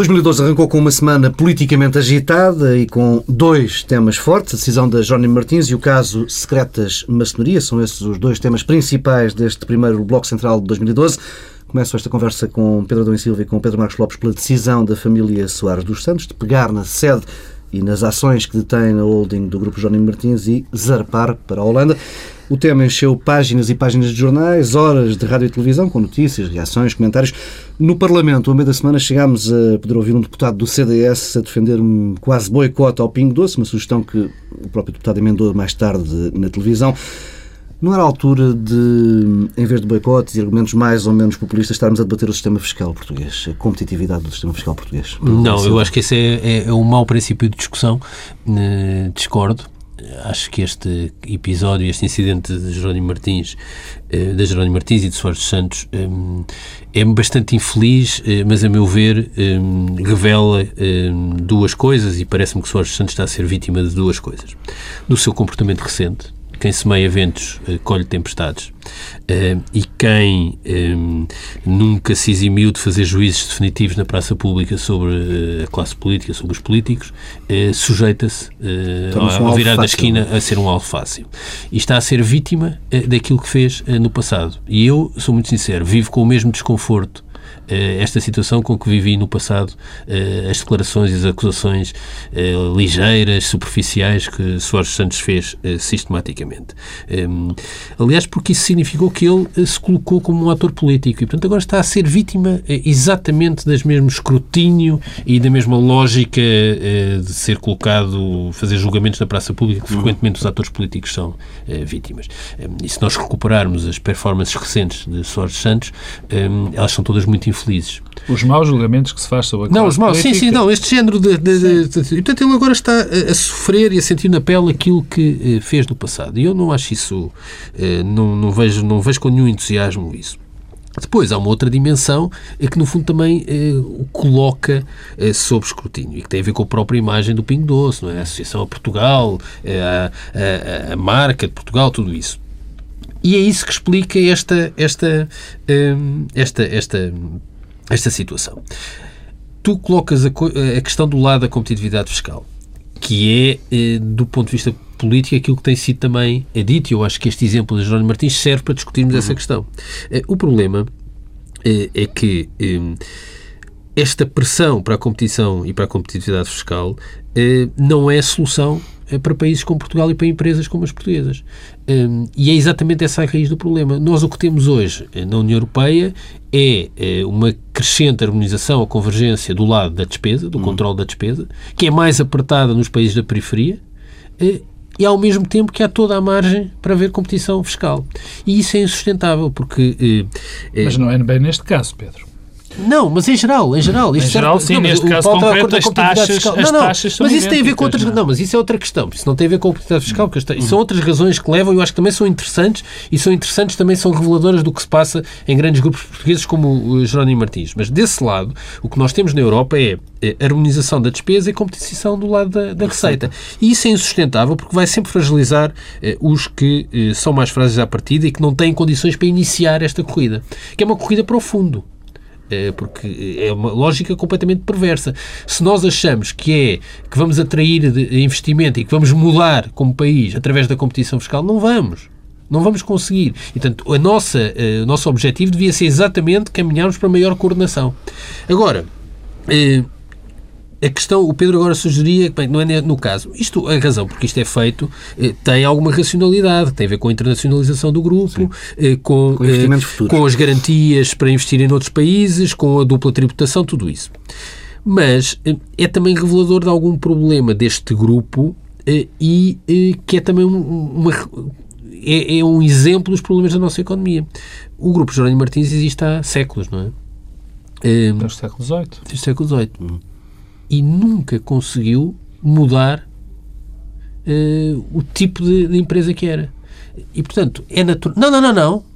2012 arrancou com uma semana politicamente agitada e com dois temas fortes, a decisão da Johnny Martins e o caso Secretas Maçonaria. São esses os dois temas principais deste primeiro Bloco Central de 2012. Começo esta conversa com Pedro Adão e Silva e com Pedro Marcos Lopes pela decisão da família Soares dos Santos de pegar na sede e nas ações que detém na holding do Grupo Johnny Martins e zarpar para a Holanda. O tema encheu páginas e páginas de jornais, horas de rádio e televisão, com notícias, reações, comentários. No Parlamento, ao meio da semana, chegámos a poder ouvir um deputado do CDS a defender um quase boicote ao Pingo Doce, uma sugestão que o próprio deputado emendou mais tarde na televisão. Não era a altura de, em vez de boicotes e argumentos mais ou menos populistas, estarmos a debater o sistema fiscal português, a competitividade do sistema fiscal português? Não, eu acho que esse é, é, é um mau princípio de discussão. Uh, discordo acho que este episódio, este incidente de Jerónimo Martins, eh, da Jerónimo Martins e de Soares dos Santos, eh, é bastante infeliz, eh, mas a meu ver revela duas coisas e parece-me que Soares dos Santos está a ser vítima de duas coisas. Do seu comportamento recente, quem semeia ventos uh, colhe tempestades. Uh, e quem um, nunca se eximiu de fazer juízos definitivos na praça pública sobre a classe política, sobre os políticos, sujeita-se ao, virar da esquina a ser um alvo fácil. E está a ser vítima daquilo que fez no passado. E eu, sou muito sincero, vivo com o mesmo desconforto eh, esta situação com que vivi no passado, eh, as declarações e as acusações eh, ligeiras, superficiais que Soares Santos fez sistematicamente. Ehm, aliás, porque isso significou que ele se colocou como um ator político e, portanto, agora está a ser vítima exatamente das mesmo escrutínio e da mesma lógica de ser colocado, fazer julgamentos na praça pública que frequentemente os atores políticos são vítimas. Ehm, e se nós recuperarmos as performances recentes de Soares Santos, ehm, elas são todas muito infelizes. Os maus julgamentos que se faz sobre a Não, os maus, política. sim, sim, não, este género de, de, de, de, E, portanto, ele agora está a, a, sofrer e a sentir na pele aquilo que eh, fez no passado. E eu não acho isso, eh, não, não, vejo, não vejo com nenhum entusiasmo isso. Depois há uma outra dimensão é que, no fundo, também eh, o coloca eh, sob escrutínio e que tem a ver com a própria imagem do Pingo Doce, não é? a Associação a Portugal, eh, a, a, a, marca de Portugal, tudo isso. E é isso que explica esta, esta, hum, esta, esta, esta situação. Tu colocas a, a questão do lado da competitividade fiscal, que é, eh, do ponto de vista político, aquilo que tem sido também dito, e eu acho que este exemplo de Jerónimo Martins serve para discutirmos uhum. essa questão. Eh, o problema eh, é que esta pressão para a competição e para a competitividade fiscal não é a solução é para países como Portugal e para empresas como as portuguesas. Um, e é exatamente essa a raiz do problema. Nós o que temos hoje eh, na União Europeia é, é uma crescente harmonização ou convergência do lado da despesa, do hum. controle da despesa, que é mais apertada nos países da periferia, eh, e ao mesmo tempo que há toda a margem para haver competição fiscal. E isso é insustentável, porque... Eh, Mas não é bem neste caso, Pedro. Não, mas em geral, em geral. Isto em geral, sim, não, neste caso concreto, as taxas, as não, taxas Mas isso tem a ver com outras... Não. não, mas isso é outra questão. Isso não tem a ver com a competitividade fiscal, porque isso são outras razões que levam, e eu acho que também são interessantes, e são interessantes também, são reveladoras do que se passa em grandes grupos portugueses como o Jerónimo Martins. Mas desse lado, o que nós temos na Europa é, é harmonização da despesa e competição do lado da, da receita. E isso é insustentável porque vai sempre fragilizar eh, os que eh, são mais frágeis à partida e que não têm condições para iniciar esta corrida, que é uma corrida para o fundo. É, porque é uma lógica completamente perversa. Se nós achamos que é que vamos atrair investimento e que vamos mudar como país através da competição fiscal, não vamos. Não vamos conseguir. E, portanto, a nossa, o nosso objetivo devia ser exatamente caminharmos para maior coordenação. Agora, eh, a questão, o Pedro agora sugeria, bem, não é no caso, isto, a razão porque isto é feito eh, tem alguma racionalidade, tem a ver com a internacionalização do grupo, eh, com, com, eh, com as garantias para investir em outros países, com a dupla tributação, tudo isso. Mas eh, é também revelador de algum problema deste grupo eh, e eh, que é também uma, é, é, um exemplo dos problemas da nossa economia. O grupo Jerónimo Martins existe há séculos, não é? Desde o século XVIII. Desde o século XVIII. Hum e nunca conseguiu mudar uh, o tipo de, de, empresa que era. E, portanto, é natural. Não, não, não, não.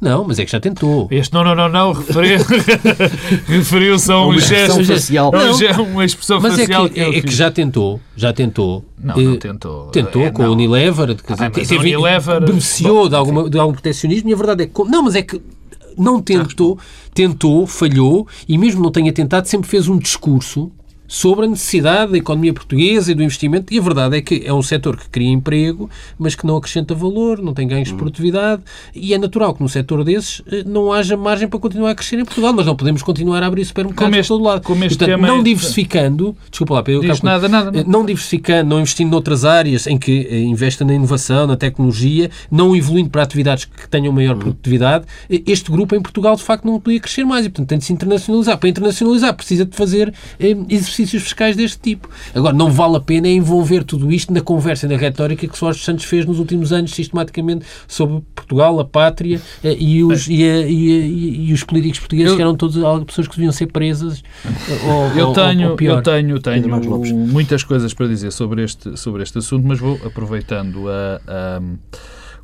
Não, mas é que já tentou. Este não, não, não, não referiu-se a um gesto facial. Não, uma expressão mas facial. É que, é, é que já tentou, já tentou. Não, não eh, tentou. Tentou é, com o Unilever, ah, teve, Unilever beneficiou de, alguma, de algum proteccionismo e a verdade é que. Não, mas é que não tentou, tentou, falhou e mesmo não tenha tentado, sempre fez um discurso sobre a necessidade da economia portuguesa e do investimento. E a verdade é que é um setor que cria emprego, mas que não acrescenta valor, não tem ganhos de produtividade. E é natural que num setor desses eh, não haja margem para continuar a crescer em Portugal. Nós não podemos continuar a abrir supermercados este, por todo lado. Como este Portanto, não é... diversificando, desculpa lá, Pedro, Diz nada, nada, não. não diversificando, não investindo noutras áreas em que eh, investa na inovação, na tecnologia, não evoluindo para atividades que tenham maior produtividade, eh, este grupo em Portugal de facto não podia crescer mais e, portanto, tem de se internacionalizar. Para internacionalizar precisa de fazer exercícios exercícios fiscais deste tipo. Agora, não vale a pena envolver tudo isto na conversa e na retórica que Soares Santos fez nos últimos anos, sistematicamente, sobre Portugal, a pátria eh, e os, e, a, e, e, os políticos portugueses, eu, que eram todas pessoas que deviam ser presas. Eh, ou, eu tenho, ou, eu tenho, tenho muitas coisas para dizer sobre este, sobre este assunto, mas vou aproveitando a, a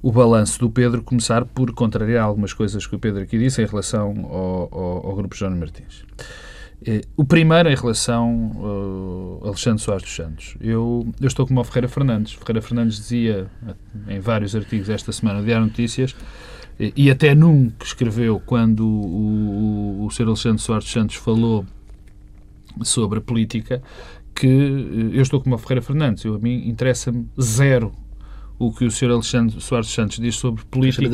o balanço do Pedro, começar por contrariar algumas coisas que o Pedro aqui disse em relação ao, ao, ao Grupo João Martins. Eh, o primeiro em relação a uh, Alexandre Soares dos Santos. Eu, eu estou como o Ferreira Fernandes. Ferreira Fernandes dizia em vários artigos esta semana no Diário Notícias e até num que escreveu quando o, o, o Sr. Alexandre Soares dos Santos falou sobre política que eh, eu estou como o Ferreira Fernandes. Eu, a mim interessa-me zero o que o Sr. Alexandre Soares Santos diz sobre política.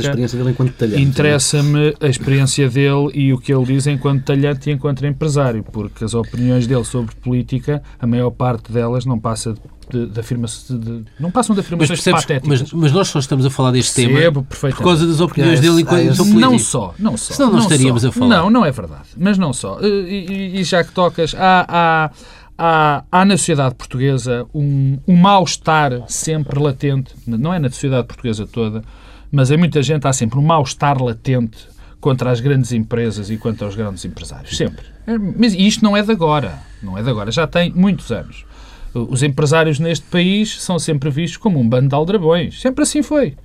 Interessa-me a experiência dele e o que ele diz enquanto talhante e enquanto empresário, porque as opiniões dele sobre política, a maior parte delas não passa de, de, afirmações, de, não passam de afirmações mas patéticas. Mas, mas, nós só estamos a falar deste Percebo tema por causa das opiniões dele enquanto é, político. Não só, não só. Senão não, não estaríamos só. a falar. Não, não é verdade. Mas não só. E, e, e já que tocas, há, há há, há na sociedade portuguesa um, um mal-estar sempre latente, não é na sociedade portuguesa toda, mas em muita gente há sempre um mal-estar latente contra as grandes empresas e contra os grandes empresários. Sempre. É, mas isto não é de agora. Não é de agora. Já tem muitos anos. Os empresários neste país são sempre vistos como um bando de aldrabões. Sempre assim foi.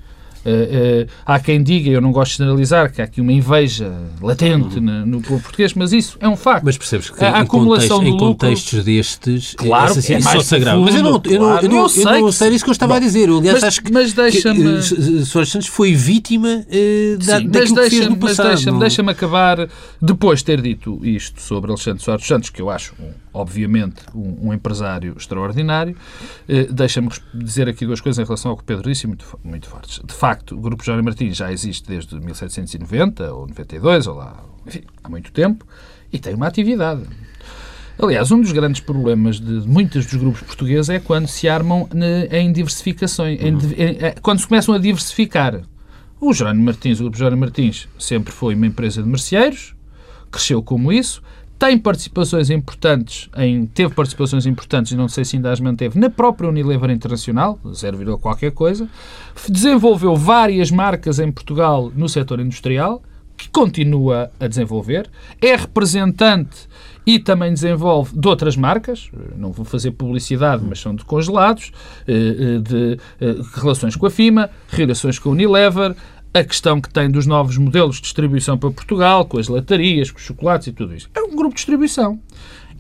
Uh, uh, há quem diga, eu não gosto de generalizar, que há aqui uma inveja latente uhum. no, no povo português, mas isso é um facto. Mas percebes que a, a acumulação contexto, em contextos lucro, destes, claro, essa, é mais só sagrado. Mas eu não, eu não, eu não, eu sei, eu não sei isso que eu estava bom, a dizer. Eu, aliás, mas, acho que, mas deixa-me... Soares Santos foi vítima uh, da, Sim, daquilo mas que fez no passado. Mas deixa-me deixa acabar, depois de ter dito isto sobre Alexandre Soares Santos, que eu acho um obviamente, um, um empresário extraordinário. Eh, Deixa-me dizer aqui duas coisas em relação ao que o Pedro disse, muito, muito fortes. De facto, o Grupo Jónio Martins já existe desde 1790 ou 92, ou lá, enfim, há muito tempo, e tem uma atividade. Aliás, um dos grandes problemas de muitos dos grupos portugueses é quando se armam em diversificações, em, em, é, quando se começam a diversificar. O Jerónimo Martins, o Grupo Jerónimo Martins, sempre foi uma empresa de merceeiros, cresceu como isso, tem participações importantes, em, teve participações importantes, e não sei se ainda as manteve, na própria Unilever Internacional, 0, qualquer coisa, desenvolveu várias marcas em Portugal no setor industrial, que continua a desenvolver, é representante e também desenvolve de outras marcas, não vou fazer publicidade, mas são de congelados, eh, eh, de eh, relações com a FIMA, relações com a Unilever, a questão que tem dos novos modelos de distribuição para Portugal, com as latarias, com os chocolates e tudo isso. É um grupo de distribuição.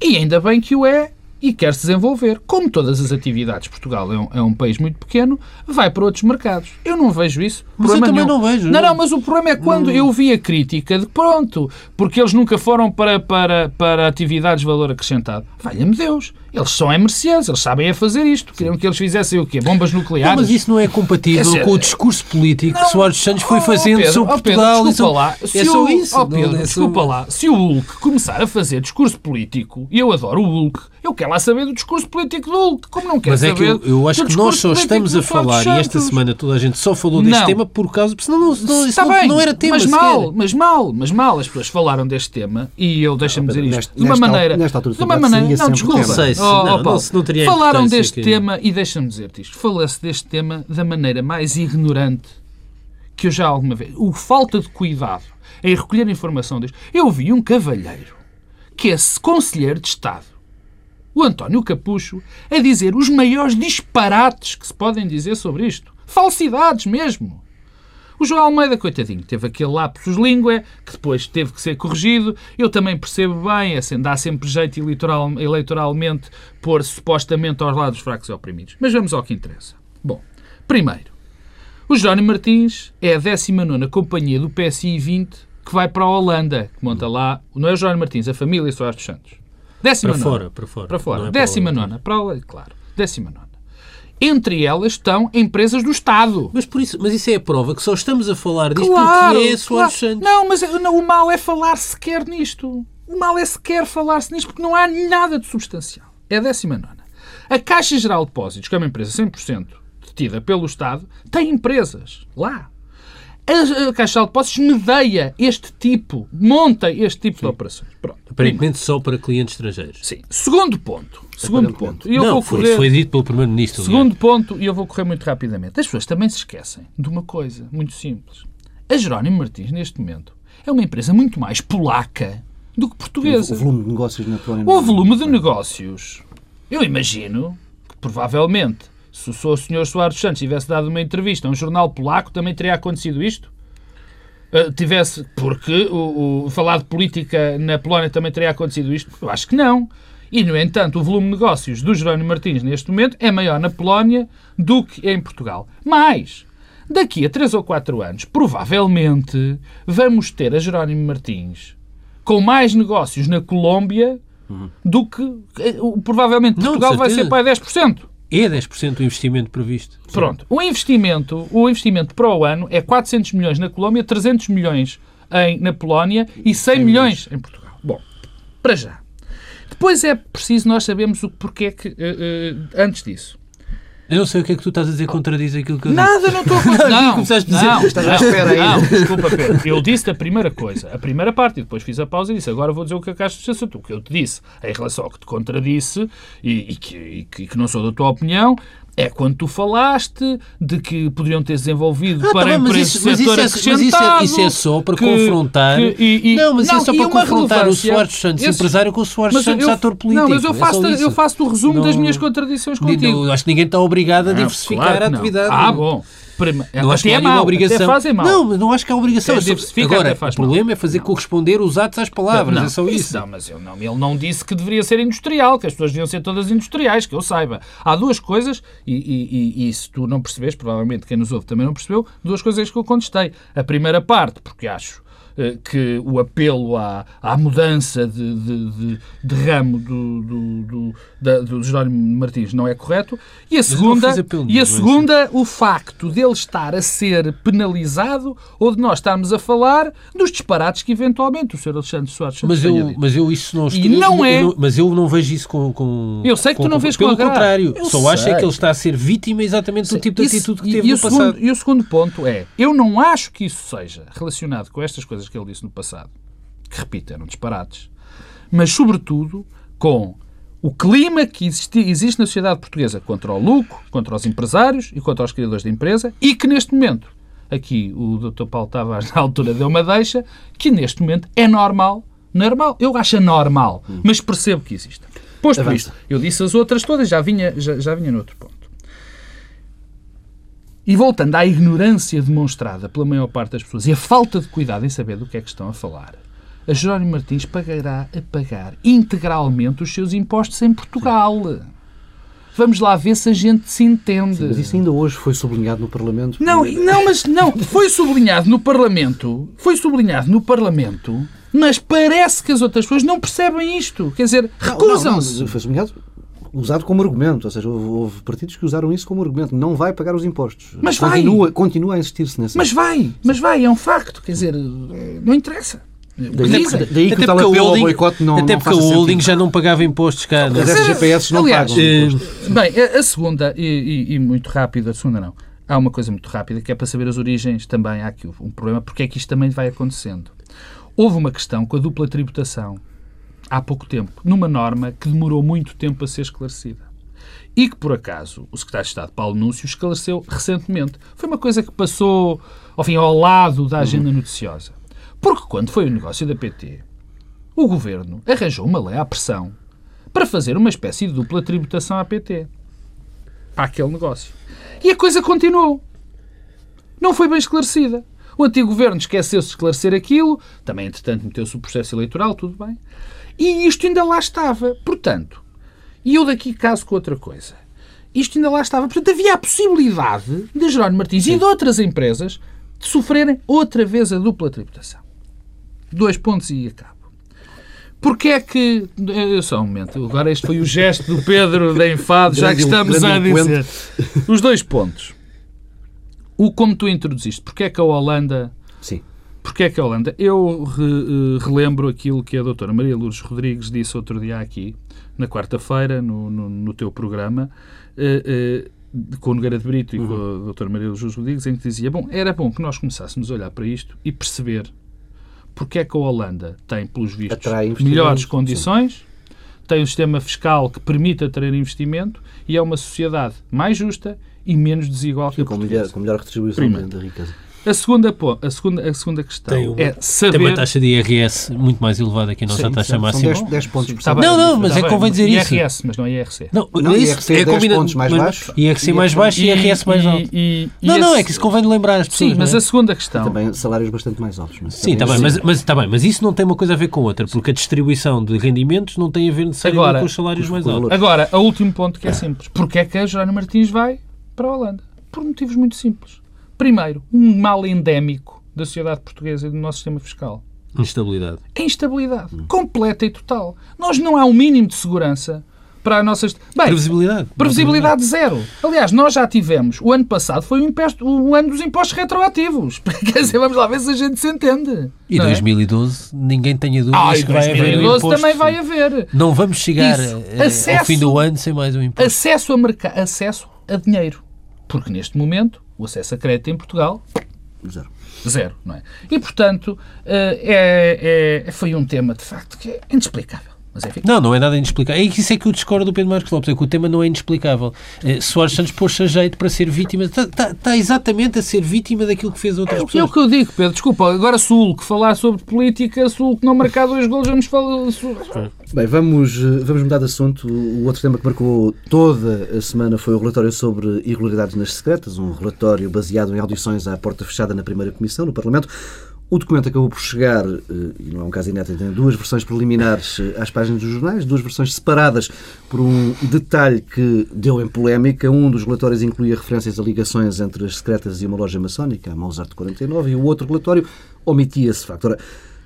E ainda bem que o é e quer se desenvolver. Como todas as atividades, Portugal é um, é um, país muito pequeno, vai para outros mercados. Eu não vejo isso. Mas eu também nenhum. não vejo. Não, não, mas o problema é quando hum. eu vi a crítica de pronto, porque eles nunca foram para, para, para atividades de valor acrescentado. Valha-me Deus. Eles são emercientes, eles sabem a fazer isto. Queriam que eles fizessem o quê? Bombas nucleares? Não, mas isso não é compatível dizer, com o discurso político não, que Soares Santos foi oh, fazendo Pedro, sobre oh, Pedro, Portugal. Desculpa lá. É só isso. Oh, Pedro, é desculpa lá. Se o Hulk começar a fazer discurso político, e eu adoro o Hulk, eu quero lá saber do discurso político do Hulk. Como não quero Mas é que eu, eu acho que nós só estamos a falar, e esta semana toda a gente só falou deste não. tema por causa... Porque senão não, não, Está não, bem, não era tema Mas mal, mas mal, mas mal. As pessoas falaram deste tema e eu, deixa-me dizer isto, de uma maneira... Nesta altura de uma maneira... Não, desculpa. Não sei se... Oh, não teria Falaram deste que... tema, e deixa-me dizer-te isto, falou-se deste tema da maneira mais ignorante que eu já alguma vez. O falta de cuidado em recolher informação disto. Eu vi um cavalheiro que é conselheiro de Estado, o António Capucho, a dizer os maiores disparates que se podem dizer sobre isto. Falsidades mesmo. O João Almeida, coitadinho, teve aquele lapsus língua que depois teve que ser corrigido. Eu também percebo bem, assim, dá sempre jeito eleitoral, eleitoralmente pôr supostamente aos lados fracos e oprimidos. Mas vamos ao que interessa. Bom, primeiro, o Jerónimo Martins é a 19 companhia do PSI 20 que vai para a Holanda, que monta lá, não é o Jerónimo Martins, a família Soares dos Santos. Décima Para nona. fora, para fora. Para fora. Não é para Décima o- nona. Para a, claro. Décima nona. Entre elas estão empresas do Estado. Mas, por isso, mas isso é a prova que só estamos a falar disto Claro, porque é Soares claro. Santos. Não, mas não, o mal é falar sequer nisto. O mal é sequer falar-se nisto porque não há nada de substancial. É a décima nona. A Caixa Geral de Depósitos, que é uma empresa 100% detida pelo Estado, tem empresas lá. A, a Caixa Geral de Depósitos medeia este tipo, monta este tipo de operações. Pronto. Aparentemente só para clientes estrangeiros. Sim. Segundo ponto. Segundo ponto. E eu não, vou foi, correr... foi dito pelo Primeiro-Ministro. Segundo ponto, e eu vou correr muito rapidamente. As pessoas também se esquecem de uma coisa muito simples. A Jerónimo Martins, neste momento, é uma empresa muito mais polaca do que O portuguesa. volume de negócios na Polónia. O volume de negócios, eu imagino que provavelmente, se o Sr. Soares Santos tivesse dado uma entrevista a um jornal polaco, também teria acontecido isto? Uh, tivesse, porque o, o- falar de política na Polónia também teria acontecido isto? Eu acho que não. E, no entanto, o volume de negócios do Jerónimo Martins neste momento é maior na Polónia do que em Portugal. Mas, daqui a 3 ou 4 anos, provavelmente, vamos ter a Jerónimo Martins com mais negócios na Colômbia do que eh, o- provavelmente Não, Portugal vai certeza. ser para 10%. É 10% do investimento previsto. Pronto. O investimento, o investimento para o ano é 400 milhões na Colômbia, 300 milhões em, na Polónia e 100 milhões em Portugal. Bom, para já. Depois é preciso nós sabermos o porquê que, eh, eh, antes disso. Eu não sei o que é que tu estás a dizer contradiz aquilo que eu disse. Nada, não estou a contar. Não, começaste a dizer- não, Estás à espera ainda. não, desculpa, Pedro. Eu disse a primeira coisa, a primeira parte, e depois fiz a pausa e disse agora vou dizer o que é que achas disso. O que eu te disse em relação ao que te contradisse e, que, e que- e que não sou da tua opinião é quando tu falaste de que poderiam ter desenvolvido Ah, para tá bem, mas empresas isso- mas do setor isso é- mas isso é- isso é só para que- confrontar- que- e- e- Não, mas isso é só para confrontar o Soares Santos, Esse- empresário, com o Soares mas Santos, eu- ator político. Não, mas eu É faço, isso. eu faço o resumo das Não- minhas contradições Não- contigo. Acho que ninguém está obrigado a diversificar claro a não. atividade. Ah, bom. Prima- Não acho que é obrigação. Até fazem mal. Não, não acho que há obrigação. Até É só- Agora, o problema é fazer corresponder os atos às palavras. Não, é só isso. Não, mas eu não, ele não disse que deveria ser industrial, que as pessoas deviam ser todas industriais, que eu saiba. Há duas coisas, e, e, e, e se tu não percebes, provavelmente quem nos ouve também não percebeu, duas coisas que eu contestei. A primeira parte, porque acho eh, que o apelo à, à mudança de, de, de- de ramo do, do, do, da- do Jerónimo Martins não é correto. E a eu segunda, e a segunda o facto dele estar a ser penalizado ou de nós estarmos a falar dos disparates que eventualmente o Sr. Alexandre Soares Mas eu, dito. mas eu isso não estou. E não eu é. não- mas eu não vejo isso com. com Eu sei que tu não vês com Pelo contrário, Eu só acho é sei. que ele está a ser vítima exatamente do tipo de Isso- atitude que e- teve e no passado. segundo, e o segundo ponto é, eu não acho que isso seja relacionado com estas coisas que ele disse no passado, que, repito, eram disparates, mas, sobretudo, com o clima que existe, na sociedade portuguesa contra o lucro, contra os empresários e contra os criadores de empresa e que, neste momento, aqui o Dr. Paulo Tavares, na altura, deu uma deixa, que neste momento é normal, normal, eu acho normal, mas percebo que existe. Posto Avança. isto, eu disse as outras todas, já vinha, já, já vinha noutro ponto. E voltando à ignorância demonstrada pela maior parte das pessoas e a falta de cuidado em saber do que é que estão a falar, a Jerónimo Martins pagará a pagar integralmente os seus impostos em Portugal. Vamos lá ver se a gente se entende. Mas isso ainda hoje foi sublinhado no Parlamento. Não, não, mas não. Foi sublinhado no Parlamento. Foi sublinhado no Parlamento. Mas parece que as outras pessoas não percebem isto. Quer dizer, recusam-se. foi sublinhado, usado como argumento. Ou seja, houve, houve partidos que usaram isso como argumento. Não vai pagar os impostos. Mas vai. continua, Continua a insistir-se nessa. Mas vai, mas vai, é um facto. Quer dizer, não interessa. Daí, Dizem. daí que Até o ao holding, boicote não, até não porque a faça holding sentido. já não pagava impostos cá. não é? As FGPS não Aliás, pagam eh, impostos. Bem, a, segunda, e, e- e muito rápida, a segunda não. Há uma coisa muito rápida que é para saber as origens também. Há aqui um problema, porque é que isto também vai acontecendo. Houve uma questão com a dupla tributação há pouco tempo, numa norma que demorou muito tempo a ser esclarecida. E que, por acaso, o secretário de Estado, Paulo Núncio, esclareceu recentemente. Foi uma coisa que passou, ao fim, ao lado da agenda noticiosa. Porque quando foi o negócio da PT, o governo arranjou uma lei à pressão para fazer uma espécie de dupla tributação à PT. Para aquele negócio. E a coisa continuou. Não foi bem esclarecida. O antigo governo esqueceu-se de esclarecer aquilo, também, entretanto, meteu-se o processo eleitoral, tudo bem. E isto ainda lá estava. Portanto, e eu daqui caso com outra coisa. Isto ainda lá estava. Portanto, havia a possibilidade de Jerónimo Martins e de outras empresas de sofrerem outra vez a dupla tributação. Dois pontos e acabo. Porquê é que. eh, Só um momento. Agora este foi o gesto do Pedro da Enfado, já que estamos a dizer. Os dois pontos. O como tu introduziste. Porquê é que a Holanda Sim. Porquê é que a Holanda? Eu re- eh, relembro aquilo que a doutora Maria Lourdes Rodrigues disse outro dia aqui, na quarta-feira, no, no, no teu programa, eh, eh, com o Nogueira de Brito e com a doutora Maria Lourdes Rodrigues, em que dizia, bom, era bom que nós começássemos a olhar para isto e perceber porque é que a Holanda tem, pelos vistos, melhores sim. condições, tem um sistema fiscal que permite atrair investimento e é uma sociedade mais justa e menos desigual que a Com portuguesa. melhor, com melhor redistribuição Primeiro. da riqueza. A segunda, a segunda, a segunda questão Tem uma- é Tem saber... uma taxa de IRS muito mais elevada que a nossa Sim, taxa máxima. 10, 10 pontos por cento. Não, não, mas está é convém dizer isso. IRS, mas não é IRC. Não, Não, isso IRC 10 combina- pontos mais baixos. IRC mais baixo e IRS mais alto. e- e Não, não, é que isso convém lembrar as pessoas. Sim, mas é? a segunda questão... Também salários bastante mais altos. Mas Sim, está bem, mas, mas, está bem, mas isso não tem uma coisa a ver com outra, porque a distribuição de rendimentos não tem a ver necessariamente Agora, com os salários com os mais altos. Agora, o último ponto que é simples. Porquê é que a Jerónimo Martins vai para a Holanda? Por motivos muito simples. Primeiro, um mal endémico da sociedade portuguesa e do nosso sistema fiscal. Instabilidade. A instabilidade. Completa e total. Nós não há um mínimo de segurança para as nossas... Bem, Previsibilidade. Previsibilidade zero. Aliás, nós já tivemos, o ano passado foi o, imposto- o ano dos impostos retroativos. Quer dizer, vamos lá ver se a gente se entende. E não é? 2012, ninguém tenha dúvidas Ah, que vai haver um 2012 imposto. também vai haver. Não vamos chegar Isso. eh, ao Acesso. fim do ano sem mais um imposto. Acesso a, mercado, acesso a dinheiro. Porque neste momento, o acesso a crédito em Portugal, Zero. zero, não é? E, portanto, eh, é, é- foi um tema, de facto, que é inexplicável. Mas, enfim, Não, não é nada inexplicável. É isso é que eu discordo do Pedro Marcos Lopes, é que o tema não é inexplicável. Eh, Soares Santos pôs-se a jeito para ser vítima, está, está- está exatamente a ser vítima daquilo que fez outras é o pessoas. que eu digo, Pedro. Desculpa, agora sou o que falar sobre política, sou o que não marcar dois golos, vamos falar... Bem, vamos, eh, vamos mudar de assunto. O outro tema que marcou toda a semana foi o relatório sobre irregularidades nas secretas, um relatório baseado em audições à porta fechada na primeira comissão, no Parlamento. O documento acabou por chegar, eh, e não é um caso inédito, tem duas versões preliminares eh, às páginas dos jornais, duas versões separadas por um detalhe que deu em polémica. Um dos relatórios incluía referências a ligações entre as secretas e uma loja maçónica, a Mozart 49, e o outro relatório omitia esse facto. Ora,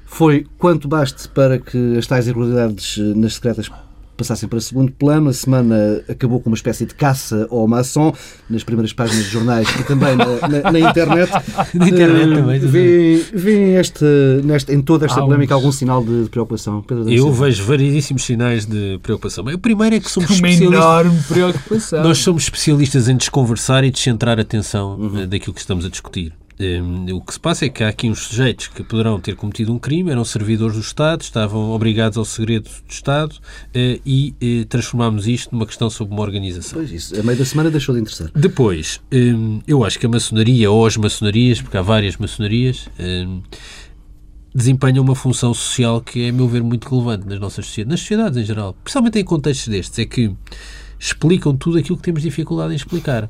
foi quanto baste para que as tais irregularidades eh, nas secretas passassem para segundo plano. A semana acabou com uma espécie de caça ao maçom nas primeiras páginas de jornais e também na, na- na internet. Na internet Eh, também, Vê, vê este, neste, em toda esta Há polémica uns- algum sinal de, de preocupação? Pedro Eu vejo variedíssimos sinais de preocupação. O primeiro é que somos Uma especialistas. enorme preocupação. Nós somos especialistas em desconversar e descentrar a atenção Uhum. eh, daquilo que estamos a discutir. Um, o que se passa é que há aqui uns sujeitos que poderão ter cometido um crime, eram servidores do Estado, estavam obrigados ao segredo do Estado eh, e eh, transformámos isto numa questão sobre uma organização. Pois isso, a meio da semana deixou de interessar. Depois, hum, eu acho que a maçonaria ou as maçonarias, porque há várias maçonarias, hum, desempenham uma função social que é, a meu ver, muito relevante nas nossas sociedades, nas sociedades em geral, principalmente em contextos destes, é que explicam tudo aquilo que temos dificuldade em explicar.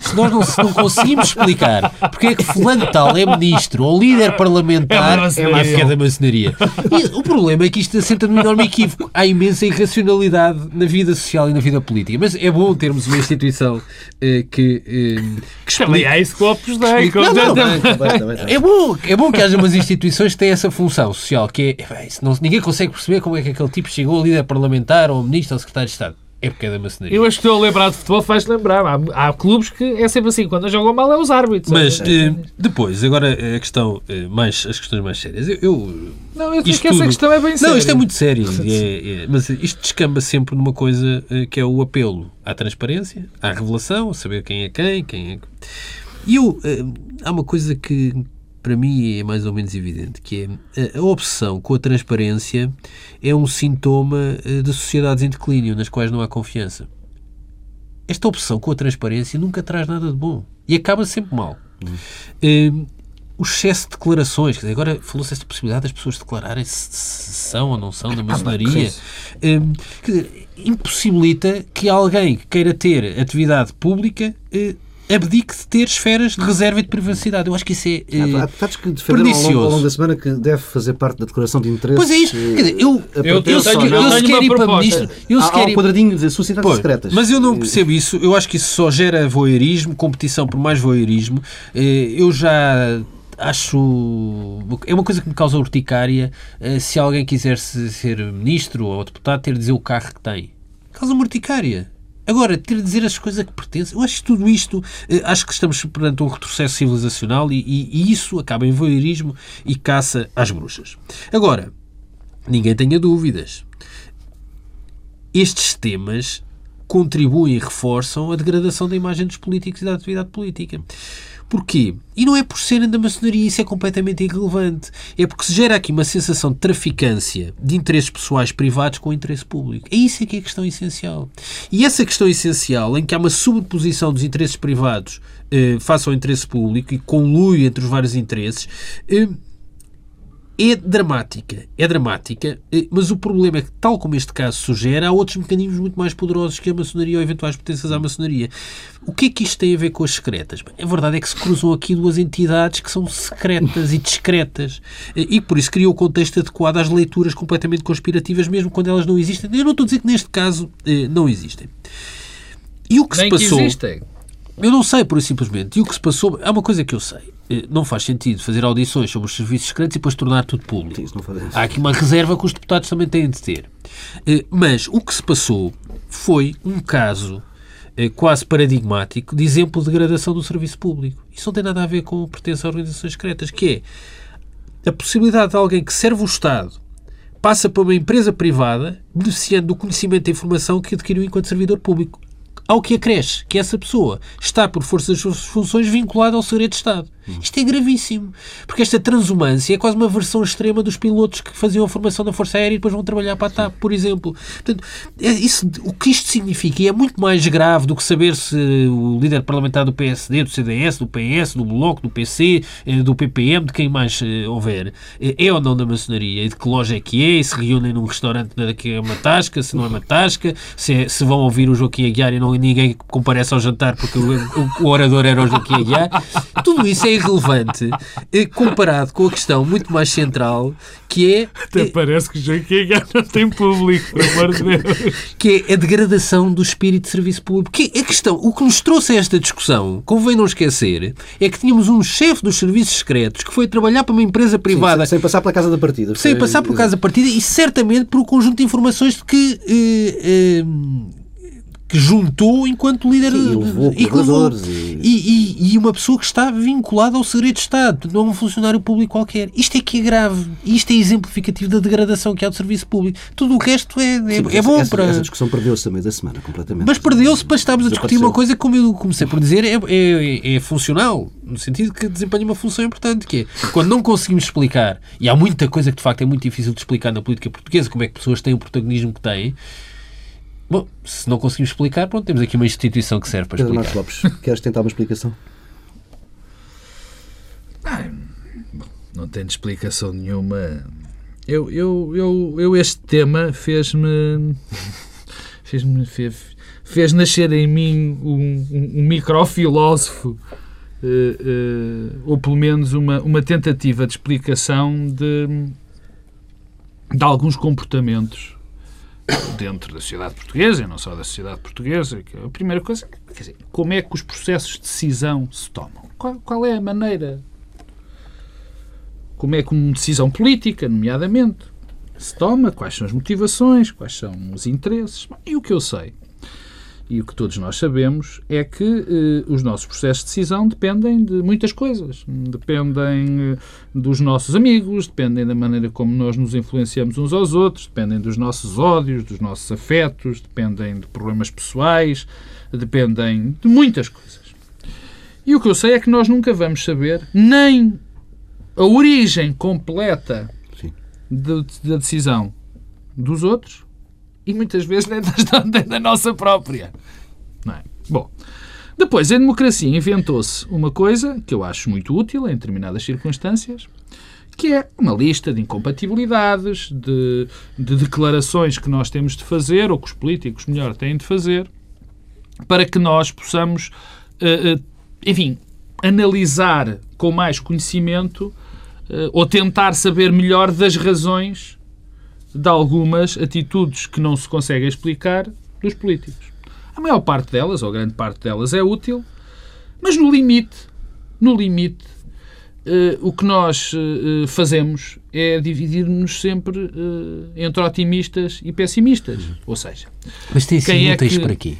Se nós não, se não conseguimos explicar porque é que fulano de tal é ministro ou líder parlamentar, É é, da maçonaria. E o problema é que isto assenta num enorme equívoco. Há imensa irracionalidade na vida social e na vida política. Mas é bom termos uma instituição eh, que, eh, que Também explica. há isso que o Opus Dei. Não, não, Também, também, também. É bom, é bom que haja umas instituições que têm essa função social, que é, bem, se não- ninguém consegue perceber como é que aquele tipo chegou a líder parlamentar ou ministro ou secretário de Estado. É porque é da maçonaria. Eu acho que estou a lembrar de futebol, faz lembrar. Há, há clubes que é sempre assim, quando jogam mal é os árbitros. Mas É. eh, depois, agora a questão eh, mais, as questões mais sérias. Eu, eu- Não, eu acho que essa tudo- questão é bem séria. Não, isto é muito sério. é- é- mas isto descamba sempre numa coisa eh, que é o apelo à transparência, à revelação, a saber quem é quem, quem é. E eu, há uma coisa que para mim é mais ou menos evidente, que é a obsessão com a transparência é um sintoma eh, de sociedades em declínio, nas quais não há confiança. Esta obsessão com a transparência nunca traz nada de bom e acaba sempre mal. Eh, o excesso de declarações, quer dizer, agora falou-se esta possibilidade das pessoas declararem se, são ou não são da maçonaria. Eh, quer dizer, impossibilita que alguém que queira ter atividade pública eh, abdique de ter esferas de reserva e de privacidade. Eu acho que isso é. eh, Há deputados que defenderam ao longo, ao pernicioso. longo da semana que deve fazer parte da declaração de interesses. Pois é isso. Quer dizer, eu, eh, eu tenho- ou não. eu se quer uma ir para proposta. ministro, eu se quer um ir- quadradinho de sociedades Pois, secretas. Mas eu não percebo isso. Eu acho que isso só gera voyeurismo, competição por mais voyeurismo. Eh, Eu já acho. É uma coisa que me causa urticária se alguém quiser ser ministro ou deputado ter de dizer o carro que tem. Causa-me urticária. Agora, ter de dizer as coisas que pertencem, eu acho que tudo isto, uh, acho que estamos perante um retrocesso civilizacional e, e, e isso acaba em voyeurismo e caça às bruxas. Agora, ninguém tenha dúvidas. Estes temas contribuem e reforçam a degradação da imagem dos políticos e da atividade política. Porquê? E não é por serem da maçonaria, isso é completamente irrelevante. É porque se gera aqui uma sensação de traficância de interesses pessoais privados com interesse público. É isso que é a questão essencial. E essa questão essencial, em que há uma sobreposição dos interesses privados eh, face ao interesse público e conluio entre os vários interesses, eh, é dramática, é dramática, eh, mas o problema é que, tal como este caso sugere, há outros mecanismos muito mais poderosos que a maçonaria ou eventuais potências à maçonaria. O que é que isto tem a ver com as secretas? A verdade é que se cruzam aqui duas entidades que são secretas e discretas eh, e por isso cria o contexto adequado às leituras completamente conspirativas, mesmo quando elas não existem. Eu não estou a dizer que neste caso eh, não existem. E o que Nem se passou... Que existem. Eu não sei, por simplesmente. E o que se passou... É uma coisa que eu sei eh, não faz sentido fazer audições sobre os serviços secretos e depois tornar tudo público. Há aqui uma reserva que os deputados também têm de ter. Eh, mas o que se passou foi um caso eh, quase paradigmático de exemplo de degradação do serviço público. Isso não tem nada a ver com pertença a organizações secretas, que é a possibilidade de alguém que serve o Estado passa para uma empresa privada beneficiando do conhecimento e informação que adquiriu enquanto servidor público ao que acresce que essa pessoa está, por força das suas funções, vinculada ao segredo de Estado. Isto é gravíssimo, porque esta transumância é quase uma versão extrema dos pilotos que faziam a formação da Força Aérea e depois vão trabalhar para a TAP, por exemplo. Portanto, é isso, o que isto significa, e é muito mais grave do que saber se o líder parlamentar do PSD, do CDS, do PS, do Bloco, do PC, eh, do PPM, de quem mais eh, houver, eh, é ou não da maçonaria, e de que loja é que é, e se reúnem num restaurante que é uma tasca, se não é uma tasca, se, é, se vão ouvir o Joaquim Aguiar e não ninguém comparece ao jantar porque o, o, o orador era o Joaquim Aguiar. Tudo isso é irrelevante eh, comparado com a questão muito mais central que é. Até é, parece que Aguiar não tem público, por amor de Deus. Que é a degradação do espírito de serviço público. Que a questão, o que nos trouxe a esta discussão, convém não esquecer, é que tínhamos um chefe dos serviços secretos que foi trabalhar para uma empresa privada. Sim, sem passar pela casa da partida. Sem passar pela casa da partida e certamente por um conjunto de informações que. Eh, eh, que juntou enquanto líder Sim, e levou e, e... E, e, uma pessoa que está vinculada ao segredo de Estado, não a um funcionário público qualquer. Isto é que é grave. Isto é exemplificativo da degradação que há do serviço público. Tudo o resto é, é, Sim, é bom essa, para. Essa discussão perdeu-se também da semana, completamente. Mas perdeu-se para estarmos a discutir uma coisa, como eu comecei por dizer, é, é, é funcional, no sentido que desempenha uma função importante, que é quando não conseguimos explicar, e há muita coisa que de facto é muito difícil de explicar na política portuguesa, como é que pessoas têm o protagonismo que têm Bom, se não conseguimos explicar, pronto, temos aqui uma instituição que serve para Pedro explicar. Marcos Lopes, queres tentar uma explicação? Ah, não tenho explicação nenhuma. Eu, eu, eu, eu este tema fez-me fez-me fez, fez nascer em mim um, um, um microfilósofo uh, uh, ou pelo menos uma, uma tentativa de explicação de, de alguns comportamentos dentro da sociedade portuguesa, e não só da sociedade portuguesa, a primeira coisa, quer dizer, como é que os processos de decisão se tomam? Qual, qual é a maneira? Como é que uma decisão política, nomeadamente, se toma? Quais são as motivações? Quais são os interesses? E o que eu sei e o que todos nós sabemos é que eh, os nossos processos de decisão dependem de muitas coisas. Dependem eh, dos nossos amigos, dependem da maneira como nós nos influenciamos uns aos outros, dependem dos nossos ódios, dos nossos afetos, dependem de problemas pessoais, dependem de muitas coisas. E o que eu sei é que nós nunca vamos saber nem a origem completa de, da decisão dos outros, e muitas vezes nem da, nossa própria. Não é? Bom, depois, em democracia inventou-se uma coisa que eu acho muito útil em determinadas circunstâncias, que é uma lista de incompatibilidades, de, de declarações que nós temos de fazer, ou que os políticos, melhor, têm de fazer, para que nós possamos, uh, uh, enfim, analisar com mais conhecimento uh, ou tentar saber melhor das razões de algumas atitudes que não se conseguem explicar dos políticos. A maior parte delas, ou grande parte delas, é útil, mas no limite, no limite, uh, o que nós uh, fazemos é dividir-nos sempre entre otimistas e pessimistas. Ou seja, mas tem sido é úteis que... para quê?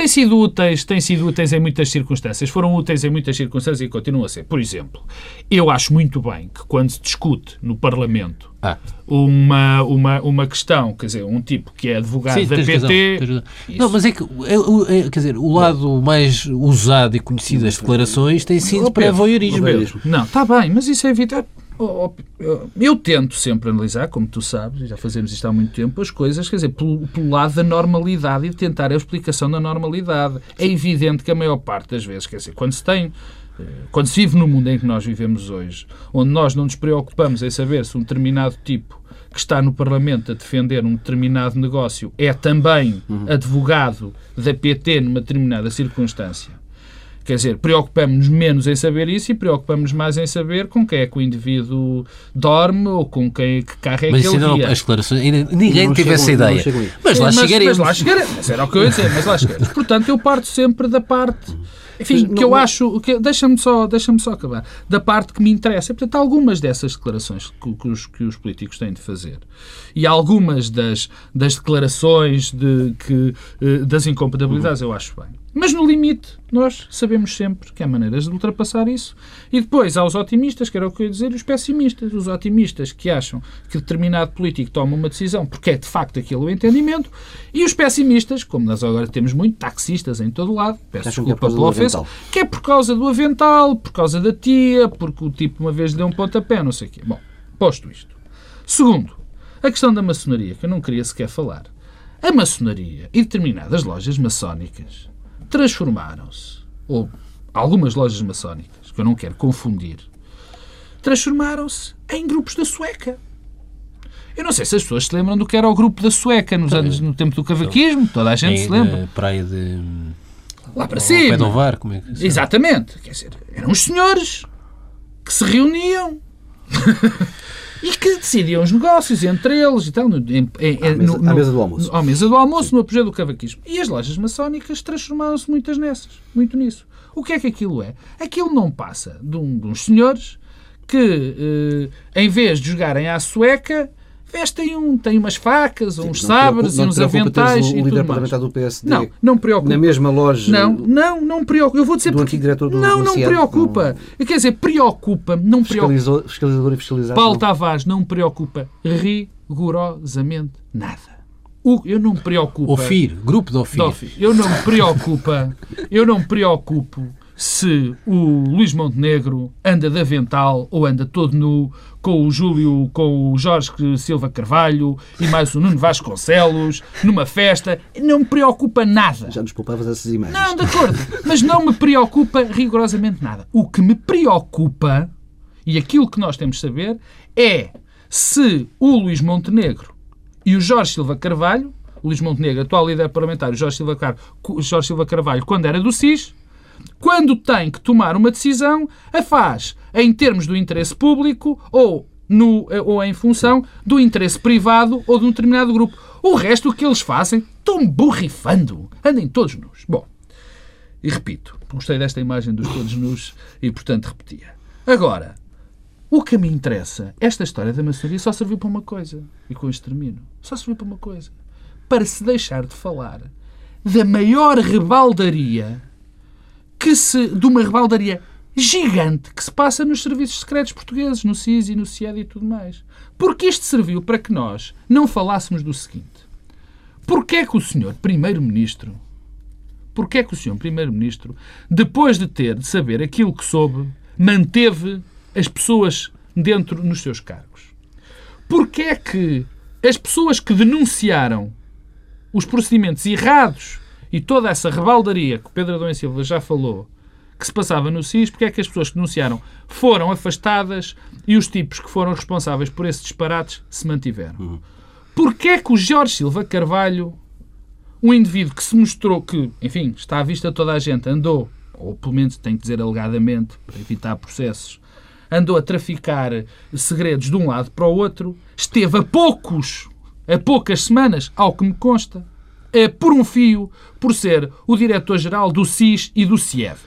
Têm sido úteis, têm sido úteis em muitas circunstâncias. Foram úteis em muitas circunstâncias e continuam a ser. Por exemplo, eu acho muito bem que quando se discute no Parlamento ah. uma, uma, uma questão, quer dizer, um tipo que é advogado Sim, da PT. Razão, não, mas é que, é, é, quer dizer, o lado mais usado e conhecido das declarações tem sido pré-voyeurismo. Não, está bem, mas isso é evitar. Oh, oh, eu tento sempre analisar, como tu sabes, já fazemos isto há muito tempo, as coisas, quer dizer, pelo, pelo lado da normalidade e de tentar a explicação da normalidade. É evidente que a maior parte das vezes, quer dizer, quando se tem eh, quando se vive no mundo em que nós vivemos hoje, onde nós não nos preocupamos em saber se um determinado tipo que está no Parlamento a defender um determinado negócio é também uhum. advogado da PT numa determinada circunstância, Quer dizer, preocupamos-nos menos em saber isso e preocupamos-nos mais em saber com quem é que o indivíduo dorme ou com quem que carro é mas que ele não, as declarações, ninguém não teve essa ideia. Mas lá chegaremos. Mas, lá chegaremos. Mas era o que eu ia dizer, mas lá chegaremos. Portanto, eu parto sempre da parte... Enfim, mas, que eu acho... Que, deixa-me só, deixa só acabar. Da parte que me interessa. Portanto, algumas dessas declarações que, que, os, que os políticos têm de fazer e algumas das, das declarações de, que, eh, das incompatibilidades eu acho bem. Mas no limite, nós sabemos sempre que há maneiras de ultrapassar isso. E depois há os otimistas, que era o que eu ia dizer, e os pessimistas. Os otimistas que acham que determinado político toma uma decisão porque é de facto aquilo o entendimento, e os pessimistas, como nós agora temos muito, taxistas em todo lado, peço Acham desculpa é pela ofensa, que é por causa do avental, por causa da tia, porque o tipo uma vez deu um pontapé, não sei o quê. Bom, posto isto. Segundo, a questão da maçonaria, que eu não queria sequer falar. A maçonaria e determinadas lojas maçónicas transformaram-se, ou algumas lojas maçónicas, que eu não quero confundir, transformaram-se em grupos da sueca. Eu não sei se as pessoas se lembram do que era o grupo da sueca nos anos, no tempo do cavaquismo, toda a gente se lembra. praia de... Lá para cima. Pé Ovar, como é que Exatamente. Quer dizer, eram os senhores que se reuniam e que decidiam os negócios entre eles e tal. No, em, em, à, mesa, no, à mesa do almoço. À mesa do almoço, no apogeu do cavaquismo. E as lojas maçónicas transformaram-se muitas nessas, muito nisso. O que é que aquilo é? Aquilo não passa de, um, de uns senhores que, eh, em vez de jogarem à sueca, vestem um, têm umas facas, Sim, uns sabres e uns aventais o e líder parlamentar do PSD não, não preocupa. na mesma loja não, não, não preocupa. Eu vou dizer do porque... antigo diretor do Não, não preocupa. Não... Quer dizer, preocupa, não preocupa. Fiscalizador e fiscalizado. Paulo Tavares não preocupa rigorosamente nada. O, eu não me preocupo. OFIR, grupo de OFIR. Eu não me preocupa, eu não me preocupo se o Luís Montenegro anda de avental ou anda todo nu com o Júlio, com o Jorge Silva Carvalho e mais o Nuno Vasconcelos numa festa, não me preocupa nada. Já nos poupavas essas imagens. Não, de acordo, mas não me preocupa rigorosamente nada. O que me preocupa, e aquilo que nós temos de saber, é se o Luís Montenegro e o Jorge Silva Carvalho, o Luís Montenegro, atual líder parlamentar, o Jorge Silva, Car... Jorge Silva Carvalho, quando era do SIS, quando tem que tomar uma decisão, a faz em termos do interesse público ou, no, ou em função do interesse privado ou de um determinado grupo. O resto, o que eles fazem, estão borrifando. Andem todos nus. Bom, e repito, gostei desta imagem dos todos nus e, portanto, repetia. Agora, o que me interessa, esta história da maçonaria só serviu para uma coisa. E com isto termino. Só serviu para uma coisa. Para se deixar de falar da maior rebaldaria que se, de uma rebaldaria gigante que se passa nos serviços secretos portugueses, no SIS e no CIED e tudo mais. Porque isto serviu para que nós não falássemos do seguinte. Porquê é que o senhor Primeiro-Ministro, porquê é que o senhor Primeiro-Ministro, depois de ter de saber aquilo que soube, manteve as pessoas dentro nos seus cargos? Porquê é que as pessoas que denunciaram os procedimentos errados e toda essa rebaldaria que o Pedro Adão e Silva já falou, que se passava no SIS, porque é que as pessoas que denunciaram foram afastadas e os tipos que foram responsáveis por esses disparates se mantiveram? Uhum. Porquê é que o Jorge Silva Carvalho, um indivíduo que se mostrou que, enfim, está à vista de toda a gente, andou, ou pelo menos tem que dizer alegadamente, para evitar processos, andou a traficar segredos de um lado para o outro, esteve a poucos, a poucas semanas, ao que me consta, por um fio por ser o diretor-geral do SIS e do CIEV.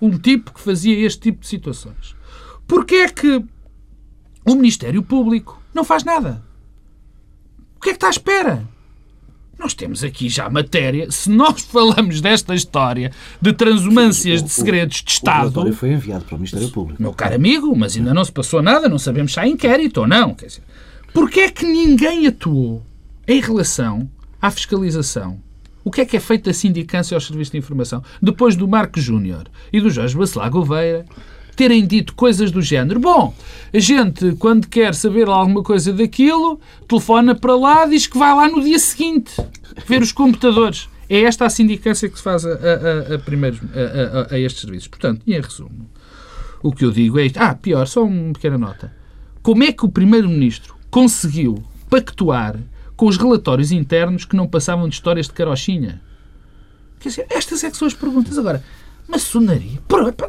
Um tipo que fazia este tipo de situações. Porquê é que o Ministério Público não faz nada? O que é que está à espera? Nós temos aqui já matéria. Se nós falamos desta história de transumâncias o, de segredos de O Estado. relatório foi enviado para o Ministério Público. Meu caro amigo, mas ainda não se passou nada, não sabemos se há inquérito ou não. Quer dizer, porquê é que ninguém atuou em relação à fiscalização? O que é que é feito da sindicância aos serviços de informação? Depois do Marco Júnior e do Jorge Bacelar Gouveia terem dito coisas do género. Bom, a gente, quando quer saber alguma coisa daquilo, telefona para lá, diz que vai lá no dia seguinte ver os computadores. É esta a sindicância que se faz a, a, a, primeiros, a, a, estes serviços. Portanto, em resumo, o que eu digo é isto. Ah, pior, só uma pequena nota. Como é que o Primeiro-Ministro conseguiu pactuar com os relatórios internos que não passavam de histórias de carochinha? Quer dizer, estas é que são as perguntas. Agora, maçonaria.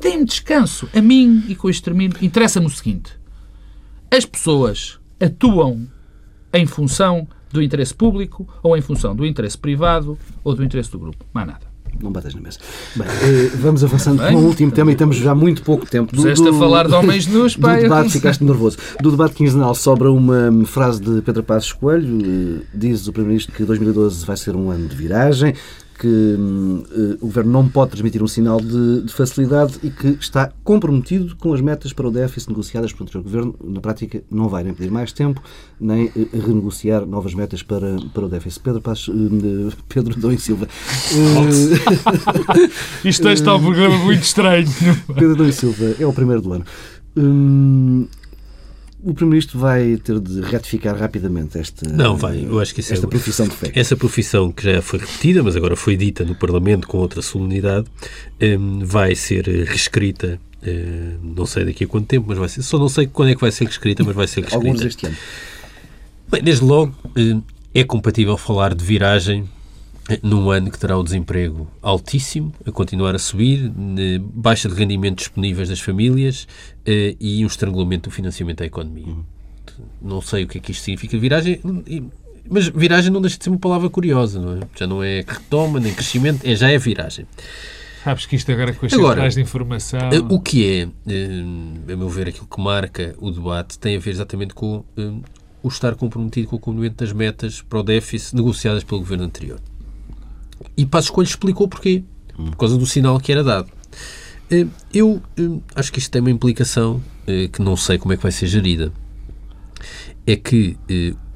Deem-me descanso. A mim e com o extermínio. Interessa-me o seguinte: as pessoas atuam em função do interesse público ou em função do interesse privado ou do interesse do grupo. Mais nada. Não batas na mesa. Bem, eh, vamos avançando para o último tema e estamos já muito pouco tempo. Do, Puseste a falar de homens nus, do debate, ficaste nervoso. Do debate quinzenal sobra uma frase de Pedro Passos Coelho. eh, Diz o Primeiro-Ministro que 2012 vai ser um ano de viragem, que eh, o Governo não pode transmitir um sinal de, de facilidade e que está comprometido com as metas para o déficit negociadas pelo anterior Governo. Na prática, não vai nem pedir mais tempo, nem eh, renegociar novas metas para, para o déficit. Pedro Passos... eh, Pedro Dom e Silva. Isto está um programa muito estranho. Pedro Dom e Silva é o primeiro do ano. Hum, o Primeiro-Ministro vai ter de retificar rapidamente esta, Não, vai. Eu acho que esta é, profissão de fé. Essa profissão que já foi repetida, mas agora foi dita no Parlamento com outra solenidade, hum, vai ser reescrita. eh, não sei daqui a quanto tempo, mas vai ser. Só não sei quando é que vai ser reescrita, mas vai ser reescrita. Alguns este ano. Bem, desde logo, eh, é compatível falar de viragem num ano que terá o desemprego altíssimo, a continuar a subir, baixa de rendimentos disponíveis das famílias eh, e um estrangulamento do financiamento da economia. Não sei o que é que isto significa viragem, mas viragem não deixa de ser uma palavra curiosa, não é? Já não é retoma, nem crescimento, é, já é viragem. Sabes que isto agora com as Agora, de informação. Eh, O que é, eh, a meu ver, aquilo que marca o debate tem a ver exatamente com o estar comprometido com o cumprimento das metas para o déficit negociadas pelo governo anterior. E Passos Coelho explicou porquê. Por causa do sinal que era dado. Eh, Eu eh, acho que isto tem uma implicação eh, que não sei como é que vai ser gerida. É que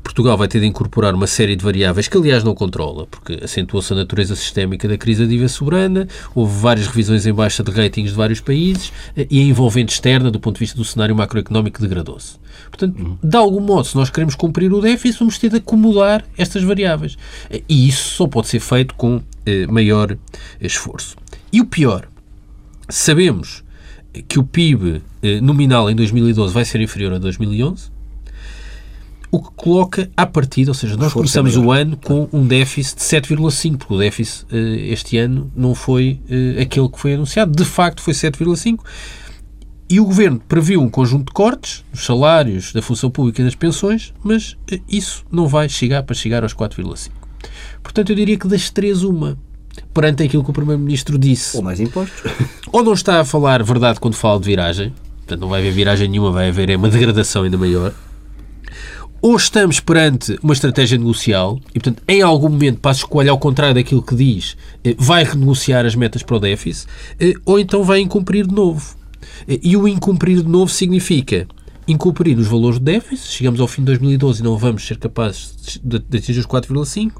Portugal vai ter de incorporar uma série de variáveis que, aliás, não controla, porque acentuou-se a natureza sistémica da crise da dívida soberana, houve várias revisões em baixa de ratings de vários países eh, e a envolvente externa, do ponto de vista do cenário macroeconómico, degradou-se. Portanto, de algum modo, se nós queremos cumprir o déficit, vamos ter de acomodar estas variáveis. Eh, E isso só pode ser feito com eh, maior esforço. E o pior, sabemos que o PIB eh, nominal em 2012 vai ser inferior a 2011, o que coloca à partida, ou seja, nós Esforço é começamos o ano com um déficit de 7,5, porque o déficit eh, este ano não foi eh, aquele que foi anunciado, de facto foi 7,5. E o Governo previu um conjunto de cortes nos salários da função pública e das pensões, mas eh, isso não vai chegar para chegar aos 4,5. Portanto, eu diria que das três, uma. Perante aquilo que o Primeiro-Ministro disse, Ou mais impostos. ou não está a falar verdade quando fala de viragem, portanto não vai haver viragem nenhuma, vai haver é uma degradação ainda maior, ou estamos perante uma estratégia negocial e, portanto, em algum momento, Passos Coelho, ao contrário daquilo que diz, eh, vai renegociar as metas para o déficit, eh, ou então vai incumprir de novo. E o incumprir de novo significa incumprir os valores do déficit, chegamos ao fim de 2012 e não vamos ser capazes de atingir os 4,5,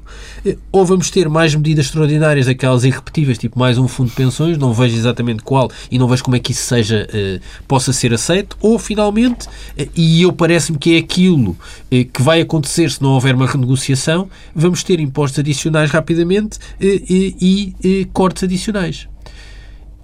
eh, ou vamos ter mais medidas extraordinárias, aquelas irrepetíveis, tipo mais um fundo de pensões, não vejo exatamente qual e não vejo como é que isso seja, eh, possa ser aceito, ou finalmente, eh, e eu parece-me que é aquilo que vai acontecer se não houver uma renegociação, vamos ter impostos adicionais rapidamente e, cortes adicionais.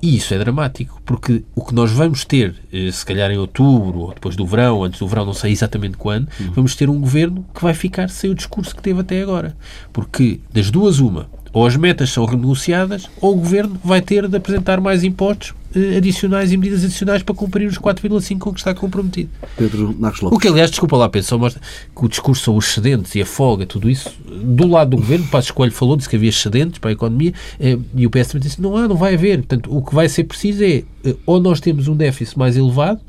E isso é dramático, porque o que nós vamos ter, eh, se calhar em outubro, ou depois do verão, antes do verão, não sei exatamente quando, vamos ter um governo que vai ficar sem o discurso que teve até agora. Porque, das duas, uma, ou as metas são renegociadas, ou o governo vai ter de apresentar mais impostos eh, adicionais e medidas adicionais para cumprir os 4,5 com que está comprometido. Pedro Marcos O Lopes. que, aliás, desculpa lá, Pedro, só mostra que o discurso sobre os excedentes e a folga, tudo isso, do lado do governo, Passos Coelho falou, disse que havia excedentes para a economia, eh, e o PS disse não há, não vai haver. Portanto, o que vai ser preciso é, eh, ou nós temos um déficit mais elevado,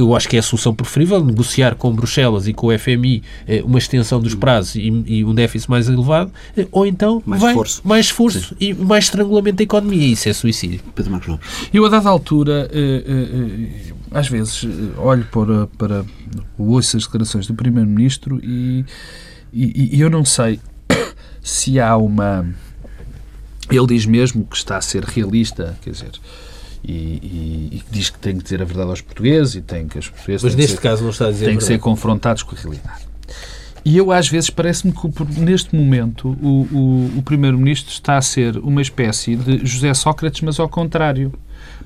eu acho que é a solução preferível, negociar com Bruxelas e com o FMI eh, uma extensão dos prazos e, e um déficit mais elevado, eh, ou então Mais vai- esforço. mais esforço e mais estrangulamento da economia. Isso é suicídio. Pedro Marcos Lopes. Eu, a dada altura, eh, às vezes, olho para, para ouço as declarações do Primeiro-Ministro e, e- e eu não sei se há uma. Ele diz mesmo que está a ser realista, quer dizer, e, e- e diz que tem que dizer a verdade aos portugueses e tem que os portugueses Mas têm que neste ser- caso não está a dizer têm a que ser confrontados com a realidade. E eu, às vezes, parece-me que, neste momento, o, o- o Primeiro-Ministro está a ser uma espécie de José Sócrates, mas ao contrário.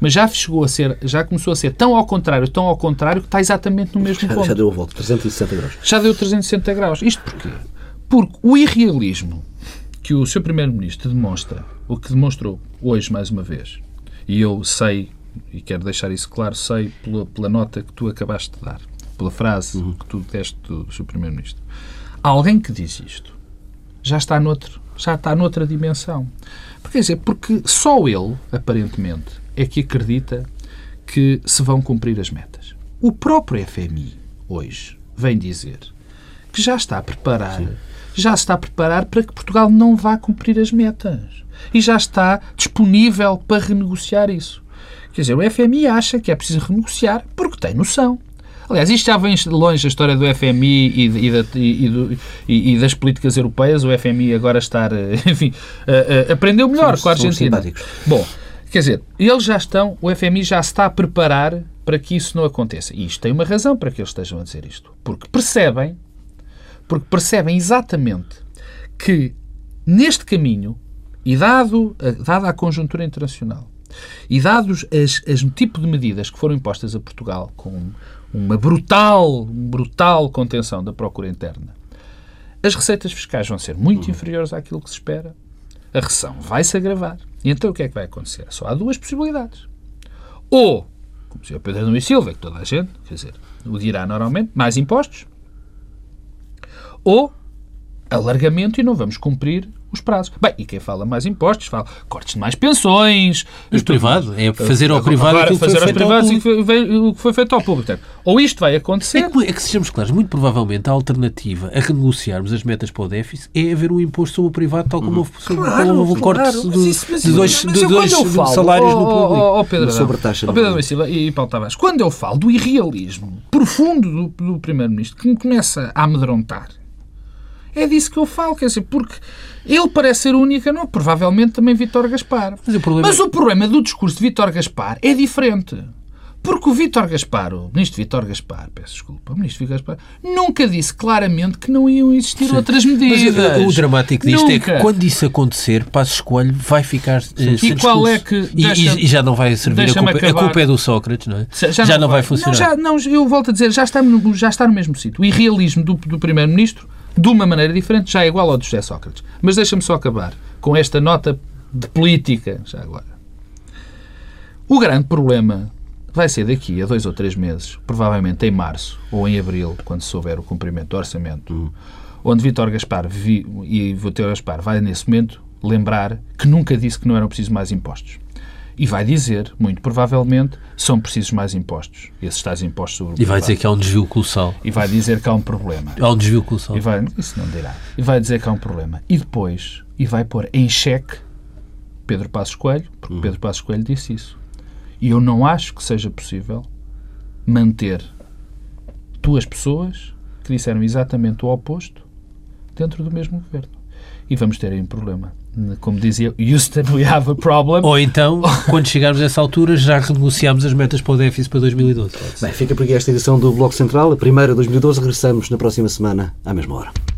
Mas já chegou a ser, já começou a ser tão ao contrário, tão ao contrário, que está exatamente no mesmo Já, ponto. já deu a volta, 360 graus. Já deu 360 graus. Isto porquê? Porque o irrealismo que o Sr. Primeiro-Ministro demonstra, o que demonstrou hoje mais uma vez, e eu sei, e quero deixar isso claro, sei pela, pela nota que tu acabaste de dar, pela frase que tu deste do Sr. Primeiro-Ministro. Alguém que diz isto já está noutro, já está noutra dimensão. Porque, quer dizer, porque só ele, aparentemente, é que acredita que se vão cumprir as metas. O próprio FMI, hoje, vem dizer que já está a preparar, já se está a preparar para que Portugal não vá cumprir as metas. E já está disponível para renegociar isso. Quer dizer, o FMI acha que é preciso renegociar porque tem noção. Aliás, isto já vem longe a história do FMI e, e da- e- e do- das políticas europeias. O FMI agora está, eh, enfim, eh, eh, aprendeu melhor Sim, com a Argentina. Bom, quer dizer, eles já estão, o FMI já está a preparar para que isso não aconteça. E isto tem uma razão para que eles estejam a dizer isto. Porque percebem, porque percebem exatamente que neste caminho, e dado, a- dada a conjuntura internacional, e dados as, as tipo de medidas que foram impostas a Portugal com uma brutal, brutal contenção da procura interna, as receitas fiscais vão ser muito inferiores àquilo que se espera, a recessão vai se agravar. E então o que é que vai acontecer? Só há duas possibilidades. Ou, como dizia o Pedro Nunes Silva, que toda a gente, quer dizer, o dirá normalmente, mais impostos, ou alargamento e não vamos cumprir os prazos. Bem, e quem fala mais impostos fala cortes de mais pensões. Mas privado, é fazer ao privado Agora, aquilo que fazer foi aos feito ao privados público. que foi- o que foi feito ao público. Portanto, Ou isto vai acontecer, É que, é que sejamos claros, muito provavelmente a alternativa a renegociarmos as metas para o déficit é haver um imposto sobre o privado, tal como houve, sobre, como houve um corte claro. de, Mas isso- mas de isso- dois, mas de dois falo, salários oh, no oh, público. oh, oh, Pedro Uma Adão, sobretaxa oh, Pedro Silva e Paulo Tavares, quando eu falo do irrealismo profundo do, do Primeiro-Ministro, que me começa a amedrontar, é disso que eu falo, quer dizer, porque ele parece ser única, não, provavelmente também Vítor Gaspar. Mas o problema- Mas o problema do discurso de Vítor Gaspar é diferente. Porque o Vítor Gaspar, o ministro Vítor Gaspar, peço desculpa, o ministro Vítor Gaspar, nunca disse claramente que não iam existir outras Mas medidas. o, o dramático disto é que Nunca. quando isso acontecer, Passo Escolho vai ficar eh, sem qual é que- E, e- e já não vai servir a culpa, a culpa é do Sócrates, não é? Já, não vai, funcionar. Não, já- não, eu volto a dizer, já está no, já está no mesmo sítio. O irrealismo do, do Primeiro-Ministro, de uma maneira diferente, já é igual ao do José Sócrates. Mas deixa-me só acabar com esta nota de política, já agora. O grande problema vai ser daqui a dois ou três meses, provavelmente em março ou em abril, quando se souber o cumprimento do orçamento, onde Vítor Gaspar vi, e Vítor Gaspar vai, nesse momento, lembrar que nunca disse que não eram precisos mais impostos. E vai dizer, muito provavelmente, são precisos mais impostos. Esses tais impostos sobre o E vai dizer que há um desvio colossal. E vai dizer que há um problema. Há um desvio colossal. E vai, isso não dirá. E vai dizer que há um problema. E depois, e vai pôr em xeque Pedro Passos Coelho, porque Pedro Passos Coelho disse isso. E eu não acho que seja possível manter duas pessoas que disseram exatamente o oposto dentro do mesmo governo. E vamos ter aí um problema. Como dizia Houston, we have a problem. Ou então, quando chegarmos a essa altura, já renegociamos as metas para o déficit para 2012. Bem, fica por aqui esta edição do Bloco Central, a primeira de 2012. Regressamos na próxima semana, à mesma hora.